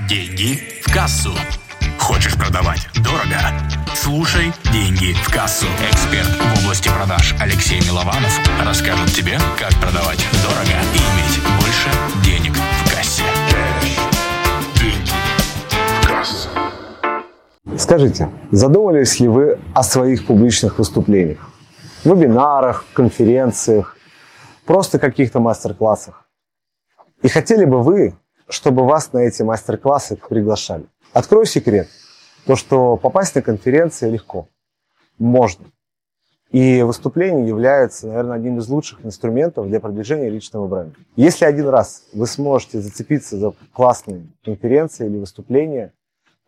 Деньги в кассу. Хочешь продавать дорого? Слушай «Деньги в кассу». Эксперт в области продаж Алексей Милованов расскажет тебе, как продавать дорого и иметь больше денег в кассе. Деньги в кассу. Скажите, задумывались ли вы о своих публичных выступлениях? Вебинарах, конференциях, просто каких-то мастер-классах? И хотели бы вы, чтобы вас на эти мастер-классы приглашали? Открою секрет. То, что попасть на конференции легко. Можно. И выступление является, наверное, одним из лучших инструментов для продвижения личного бренда. Если один раз вы сможете зацепиться за классные конференции или выступления,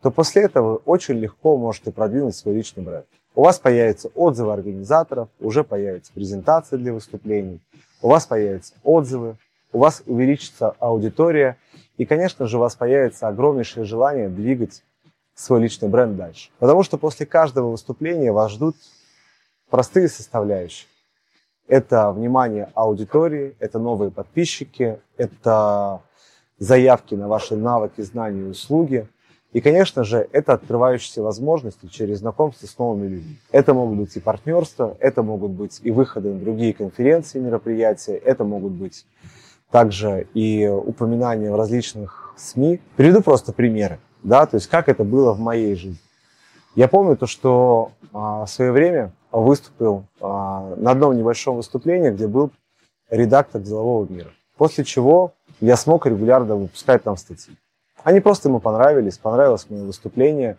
то после этого вы очень легко можете продвинуть свой личный бренд. У вас появятся отзывы организаторов, уже появится презентация для выступлений, у вас появятся отзывы, у вас увеличится аудитория, и, конечно же, у вас появится огромнейшее желание двигать свой личный бренд дальше. Потому что после каждого выступления вас ждут простые составляющие. Это внимание аудитории, это новые подписчики, это заявки на ваши навыки, знания и услуги. И, конечно же, это открывающиеся возможности через знакомство с новыми людьми. Это могут быть и партнерства, это могут быть и выходы на другие конференции, мероприятия, это могут быть также и упоминания в различных СМИ. Приведу просто примеры, да, то есть как это было в моей жизни. Я помню то, что а, в свое время выступил а, на одном небольшом выступлении, где был редактор делового мира. После чего я смог регулярно выпускать там статьи. Они просто ему понравились, понравилось мое выступление.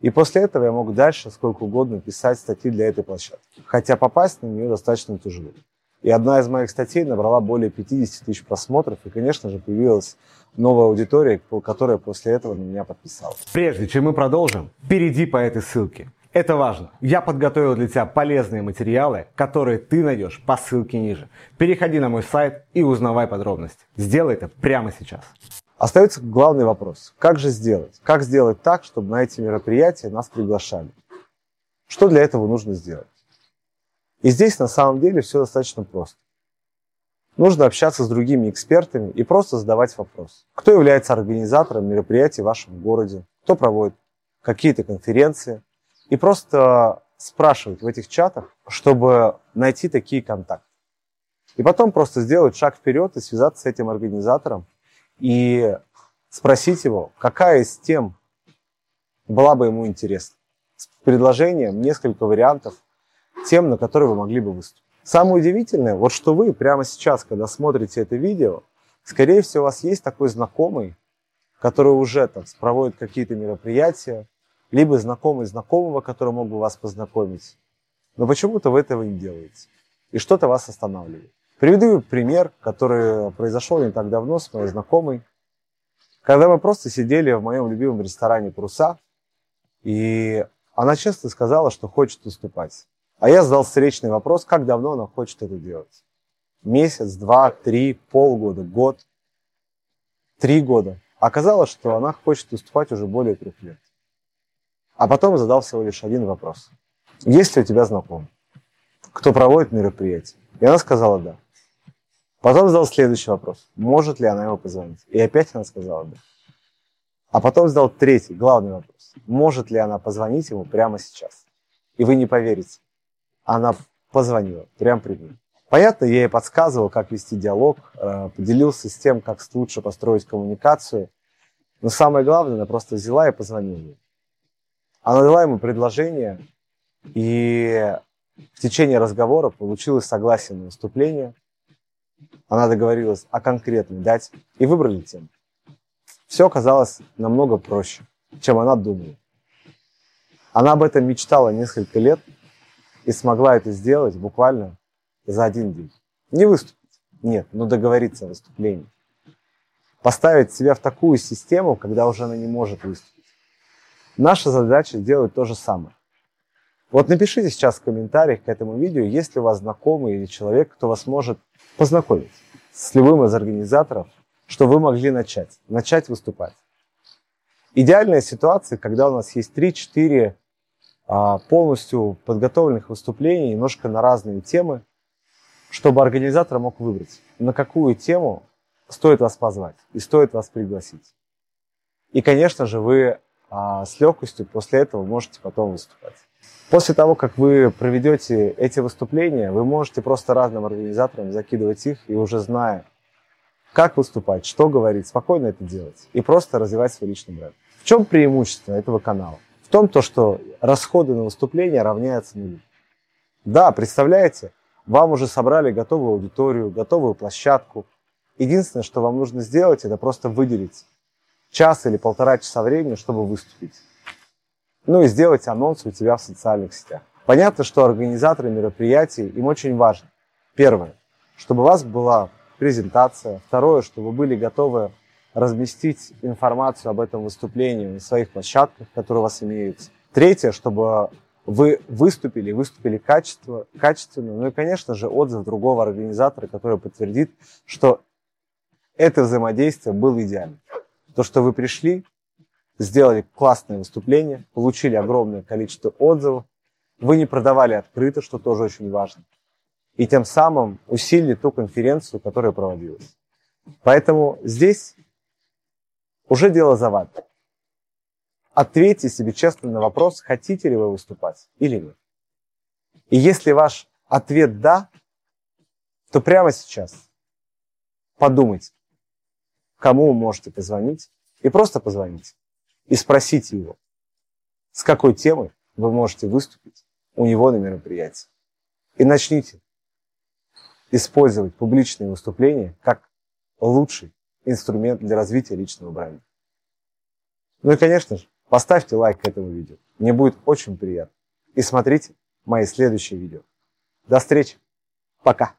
И после этого я мог дальше сколько угодно писать статьи для этой площадки. Хотя попасть на нее достаточно тяжело. И одна из моих статей набрала более 50 тысяч просмотров, и, конечно же, появилась новая аудитория, которая после этого на меня подписалась. Прежде чем мы продолжим, перейди по этой ссылке. Это важно. Я подготовил для тебя полезные материалы, которые ты найдешь по ссылке ниже. Переходи на мой сайт и узнавай подробности. Сделай это прямо сейчас. Остается главный вопрос. Как же сделать? Как сделать так, чтобы на эти мероприятия нас приглашали? Что для этого нужно сделать? И здесь на самом деле все достаточно просто. Нужно общаться с другими экспертами и просто задавать вопрос. Кто является организатором мероприятий в вашем городе? Кто проводит какие-то конференции? И просто спрашивать в этих чатах, чтобы найти такие контакты. И потом просто сделать шаг вперед и связаться с этим организатором и спросить его, какая из тем была бы ему интересна. С предложением несколько вариантов тем, на которые вы могли бы выступить. Самое удивительное, вот что вы прямо сейчас, когда смотрите это видео, скорее всего, у вас есть такой знакомый, который уже там проводит какие-то мероприятия, либо знакомый знакомого, который мог бы вас познакомить. Но почему-то вы этого не делаете. И что-то вас останавливает. Приведу пример, который произошел не так давно с моей знакомой. Когда мы просто сидели в моем любимом ресторане «Пруса», и она честно сказала, что хочет выступать. А я задал встречный вопрос, как давно она хочет это делать. Месяц, два, три, полгода, год, три года. Оказалось, что она хочет выступать уже более трех лет. А потом задал всего лишь один вопрос. Есть ли у тебя знакомый, кто проводит мероприятие? И она сказала «да». Потом задал следующий вопрос. Может ли она его позвонить? И опять она сказала «да». А потом задал третий, главный вопрос. Может ли она позвонить ему прямо сейчас? И вы не поверите она позвонила прямо при мне. Понятно, я ей подсказывал, как вести диалог, э, поделился с тем, как лучше построить коммуникацию. Но самое главное, она просто взяла и позвонила ей. Она дала ему предложение, и в течение разговора получилось согласие на выступление. Она договорилась о конкретной дате и выбрали тему. Все оказалось намного проще, чем она думала. Она об этом мечтала несколько лет – и смогла это сделать буквально за один день. Не выступить, нет, но договориться о выступлении. Поставить себя в такую систему, когда уже она не может выступить. Наша задача сделать то же самое. Вот напишите сейчас в комментариях к этому видео, есть ли у вас знакомый или человек, кто вас может познакомить с любым из организаторов, что вы могли начать, начать выступать. Идеальная ситуация, когда у нас есть 3-4 а, полностью подготовленных выступлений немножко на разные темы, чтобы организатор мог выбрать, на какую тему стоит вас позвать и стоит вас пригласить. И, конечно же, вы а, с легкостью после этого можете потом выступать. После того, как вы проведете эти выступления, вы можете просто разным организаторам закидывать их и уже зная, как выступать, что говорить, спокойно это делать и просто развивать свой личный бренд. В чем преимущество этого канала? В том, то, что расходы на выступление равняются нулю. Да, представляете, вам уже собрали готовую аудиторию, готовую площадку. Единственное, что вам нужно сделать, это просто выделить час или полтора часа времени, чтобы выступить. Ну и сделать анонс у тебя в социальных сетях. Понятно, что организаторы мероприятий, им очень важно. Первое, чтобы у вас была презентация. Второе, чтобы вы были готовы разместить информацию об этом выступлении на своих площадках, которые у вас имеются. Третье, чтобы вы выступили, выступили качество, качественно. Ну и, конечно же, отзыв другого организатора, который подтвердит, что это взаимодействие было идеальным. То, что вы пришли, сделали классное выступление, получили огромное количество отзывов, вы не продавали открыто, что тоже очень важно, и тем самым усилили ту конференцию, которая проводилась. Поэтому здесь уже дело за вами. Ответьте себе честно на вопрос, хотите ли вы выступать или нет. И если ваш ответ «да», то прямо сейчас подумайте, кому вы можете позвонить, и просто позвоните. И спросите его, с какой темой вы можете выступить у него на мероприятии. И начните использовать публичные выступления как лучший инструмент для развития личного бренда. Ну и, конечно же, поставьте лайк этому видео. Мне будет очень приятно. И смотрите мои следующие видео. До встречи. Пока.